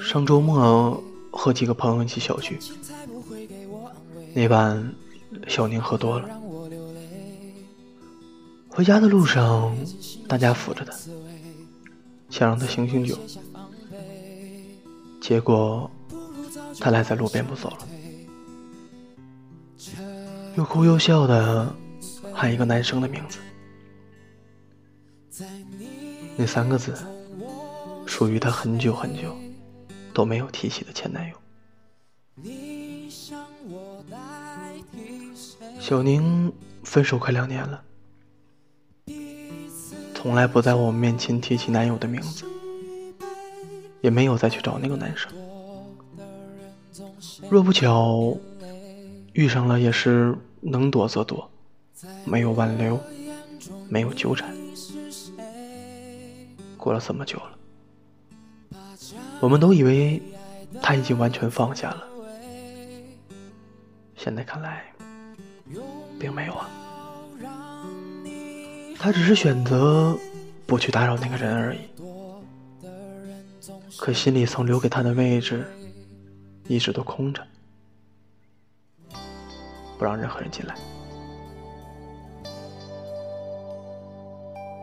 上周末和几个朋友一起小聚，那晚小宁喝多了，回家的路上，大家扶着他，想让他醒醒酒，结果他赖在路边不走了，又哭又笑的喊一个男生的名字。那三个字，属于她很久很久都没有提起的前男友。小宁分手快两年了，从来不在我们面前提起男友的名字，也没有再去找那个男生。若不巧遇上了，也是能躲则躲，没有挽留，没有纠缠。过了这么久了，我们都以为他已经完全放下了，现在看来，并没有啊。他只是选择不去打扰那个人而已，可心里曾留给他的位置，一直都空着，不让任何人进来。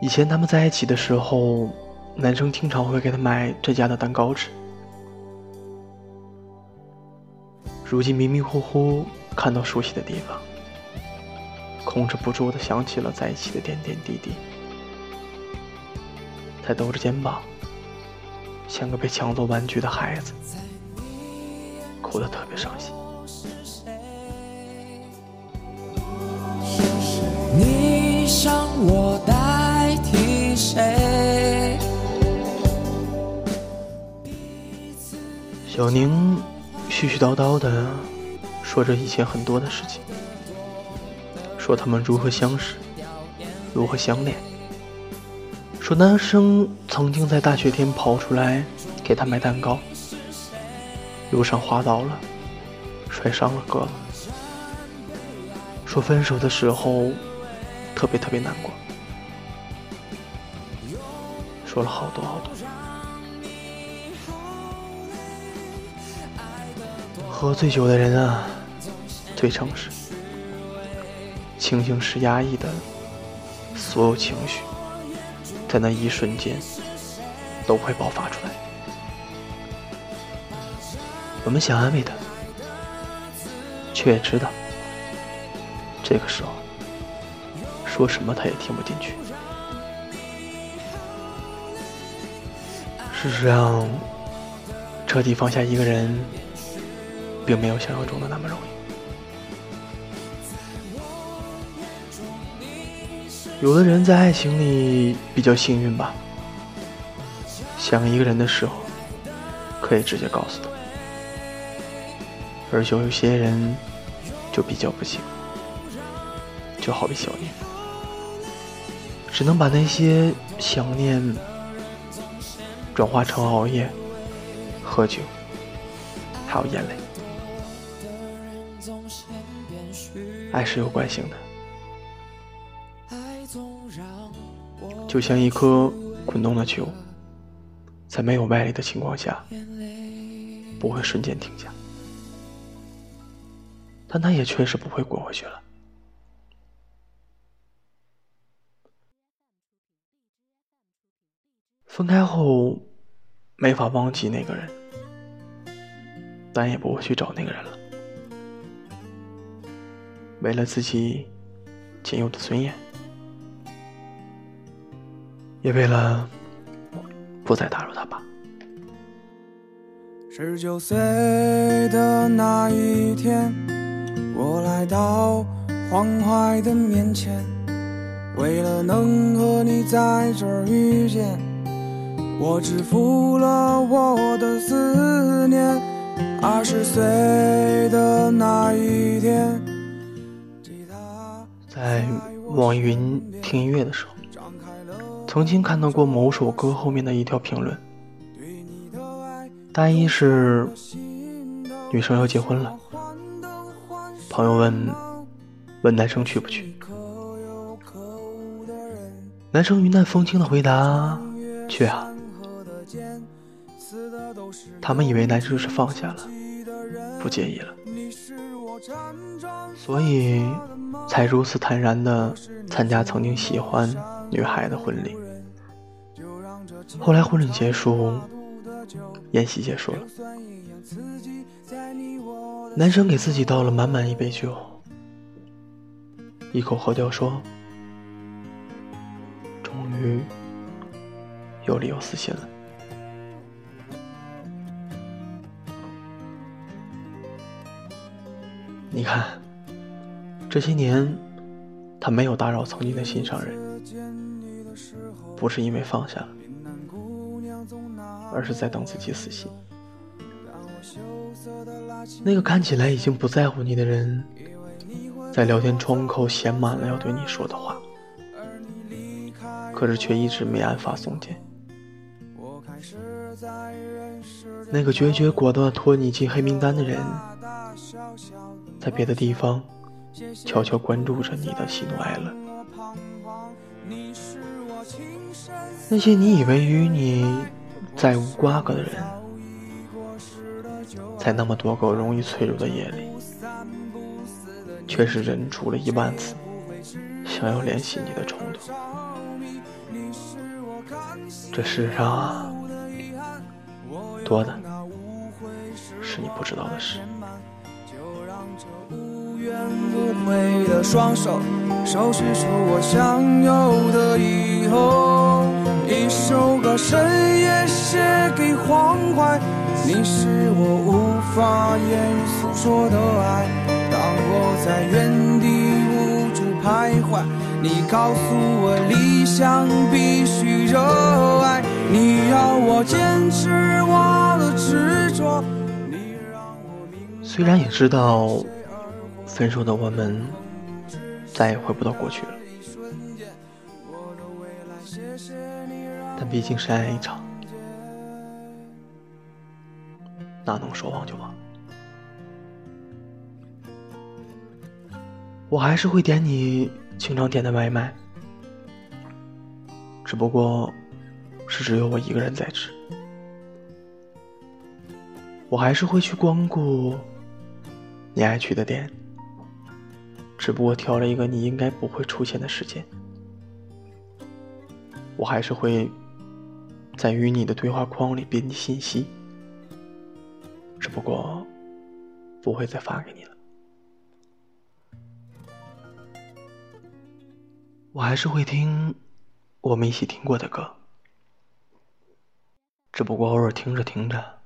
以前他们在一起的时候。男生经常会给他买这家的蛋糕吃。如今迷迷糊糊看到熟悉的地方，控制不住的想起了在一起的点点滴滴，他抖着肩膀，像个被抢走玩具的孩子，哭得特别伤心。你想我小宁絮絮叨叨的说着以前很多的事情，说他们如何相识，如何相恋，说男生曾经在大雪天跑出来给他买蛋糕，路上滑倒了，摔伤了胳膊，说分手的时候特别特别难过，说了好多好多。喝醉酒的人啊，最诚实。清醒时压抑的所有情绪，在那一瞬间都会爆发出来。我们想安慰他，却也知道，这个时候说什么他也听不进去。事实上，彻底放下一个人。并没有想象中的那么容易。有的人在爱情里比较幸运吧，想一个人的时候可以直接告诉他，而有有些人就比较不幸，就好比小念，只能把那些想念转化成熬夜、喝酒，还有眼泪。爱是有惯性的，就像一颗滚动的球，在没有外力的情况下，不会瞬间停下，但它也确实不会滚回去了。分开后，没法忘记那个人，但也不会去找那个人了。为了自己仅有的尊严，也为了不再打扰他吧。十九岁的那一天，我来到黄淮的面前，为了能和你在这儿遇见，我支付了我的思念。二十岁的那一天。在网易云听音乐的时候，曾经看到过某首歌后面的一条评论，大意是女生要结婚了，朋友问问男生去不去，男生云淡风轻的回答：“去啊。”他们以为男生是放下了，不介意了，所以才如此坦然的参加曾经喜欢女孩的婚礼。后来婚礼结束，宴席结束了，男生给自己倒了满满一杯酒，一口喝掉，说：“终于有理由死心了。”你看，这些年，他没有打扰曾经的心上人，不是因为放下了，而是在等自己死心。那个看起来已经不在乎你的人，在聊天窗口写满了要对你说的话，可是却一直没按发送键。那个决绝果断拖你进黑名单的人。在别的地方，悄悄关注着你的喜怒哀乐。那些你以为与你再无瓜葛的人，在那么多个容易脆弱的夜里，却是忍住了一万次想要联系你的冲动。这世上啊，多的是你不知道的事。无怨无悔的双手，收拾出我想有的以后。一首歌深夜写给黄昏，你是我无法言诉说的爱。当我在原地无助徘徊，你告诉我理想必须热爱。你要我坚持我虽然也知道。分手的我们再也回不到过去了，但毕竟是爱一场，哪能说忘就忘？我还是会点你经常点的外卖，只不过是只有我一个人在吃。我还是会去光顾你爱去的店。只不过挑了一个你应该不会出现的时间，我还是会在与你的对话框里编辑信息，只不过不会再发给你了。我还是会听我们一起听过的歌，只不过偶尔听着听着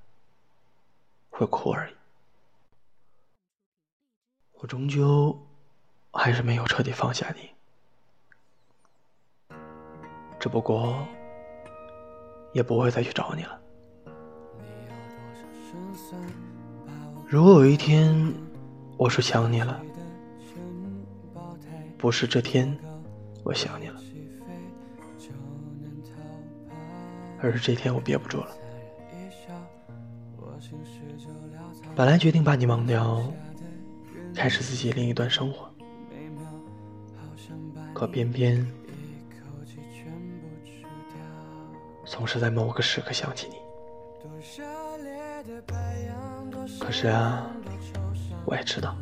会哭而已。我终究。还是没有彻底放下你，只不过也不会再去找你了。如果有一天我说想你了，不是这天我想你了，而是这天我憋不住了。本来决定把你忘掉，开始自己另一段生活。可偏偏总是在某个时刻想起你。可是啊，我也知道，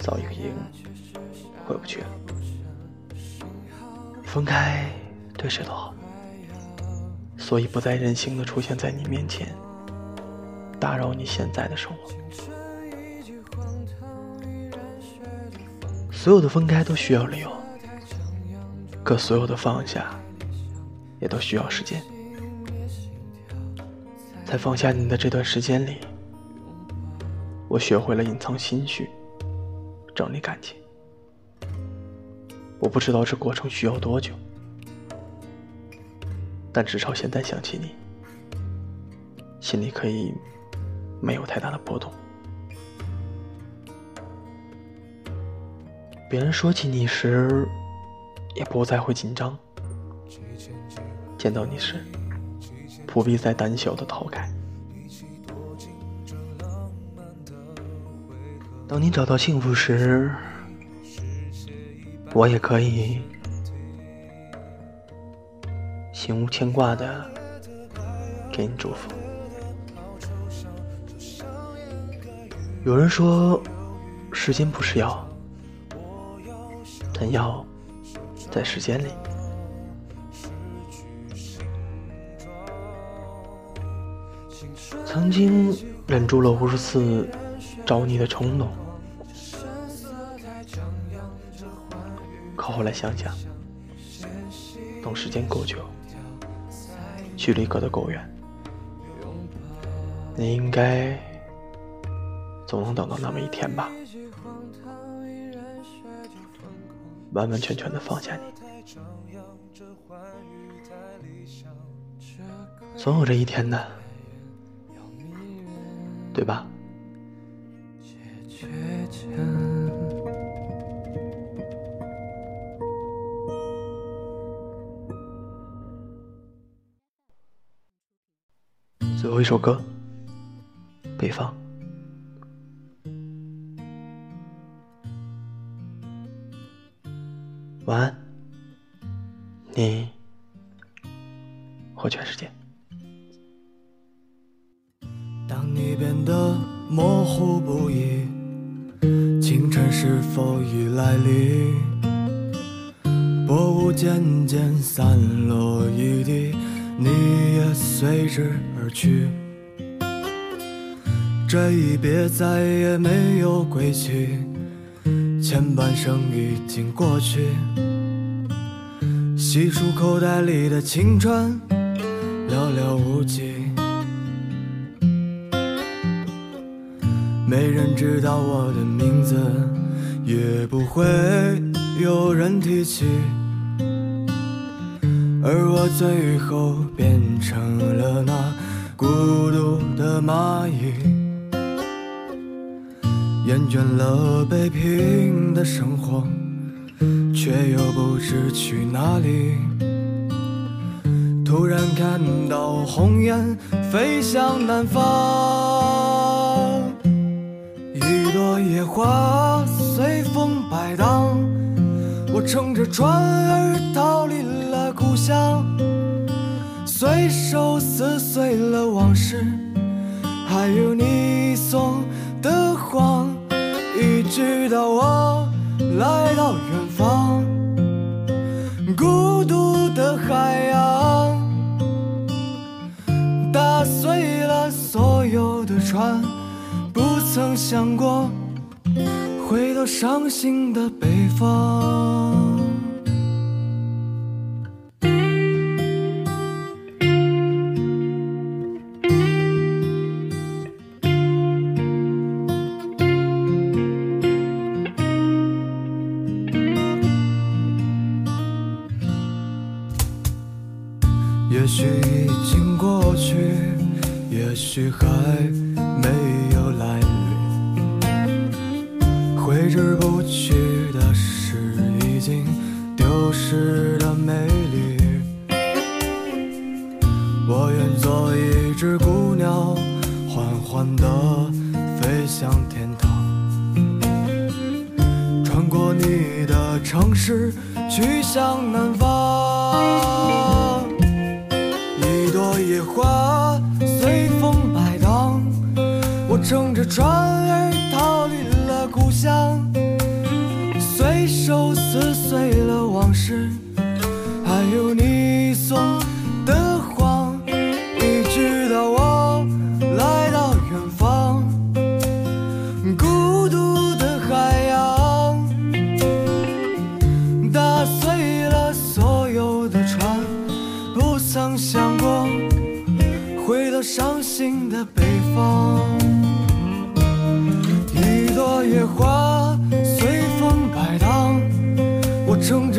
早已经回不去了。分开对谁都好，所以不再任性的出现在你面前，打扰你现在的生活。所有的分开都需要理由。可所有的放下，也都需要时间。在放下你的这段时间里，我学会了隐藏心绪，整理感情。我不知道这过程需要多久，但至少现在想起你，心里可以没有太大的波动。别人说起你时。也不再会紧张，见到你时，不必再胆小的逃开。当你找到幸福时，我也可以心无牵挂的给你祝福。有人说，时间不是药，但要在时间里。曾经忍住了无数次找你的冲动，可后来想想，等时间够久，距离隔得够远，你应该。总能等到那么一天吧，完完全全的放下你。总有这一天的，对吧？最后一首歌，北方。晚安，你和全世界。当你变得模糊不已，清晨是否已来临？薄雾渐渐散落一地，你也随之而去。这一别再也没有归期。前半生已经过去，细数口袋里的青春，寥寥无几。没人知道我的名字，也不会有人提起，而我最后变成了那孤独的蚂蚁。厌倦了北平的生活，却又不知去哪里。突然看到红雁飞向南方，一朵野花随风摆荡。我乘着船儿逃离了故乡，随手撕碎了往事，还有你送曾想过回到伤心的北方。不去的是已经丢失的美丽。我愿做一只孤鸟，缓缓地飞向天堂，穿过你的城市，去向南方。一朵野花随风摆荡，我乘着船儿逃离了故乡，随手撕碎了往事，还有你送的谎，一直到我来到远方，孤独的海洋，打碎了所有的船，不曾想过。回到伤心的北方，一朵野花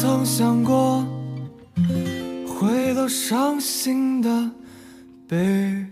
曾想过回到伤心的北。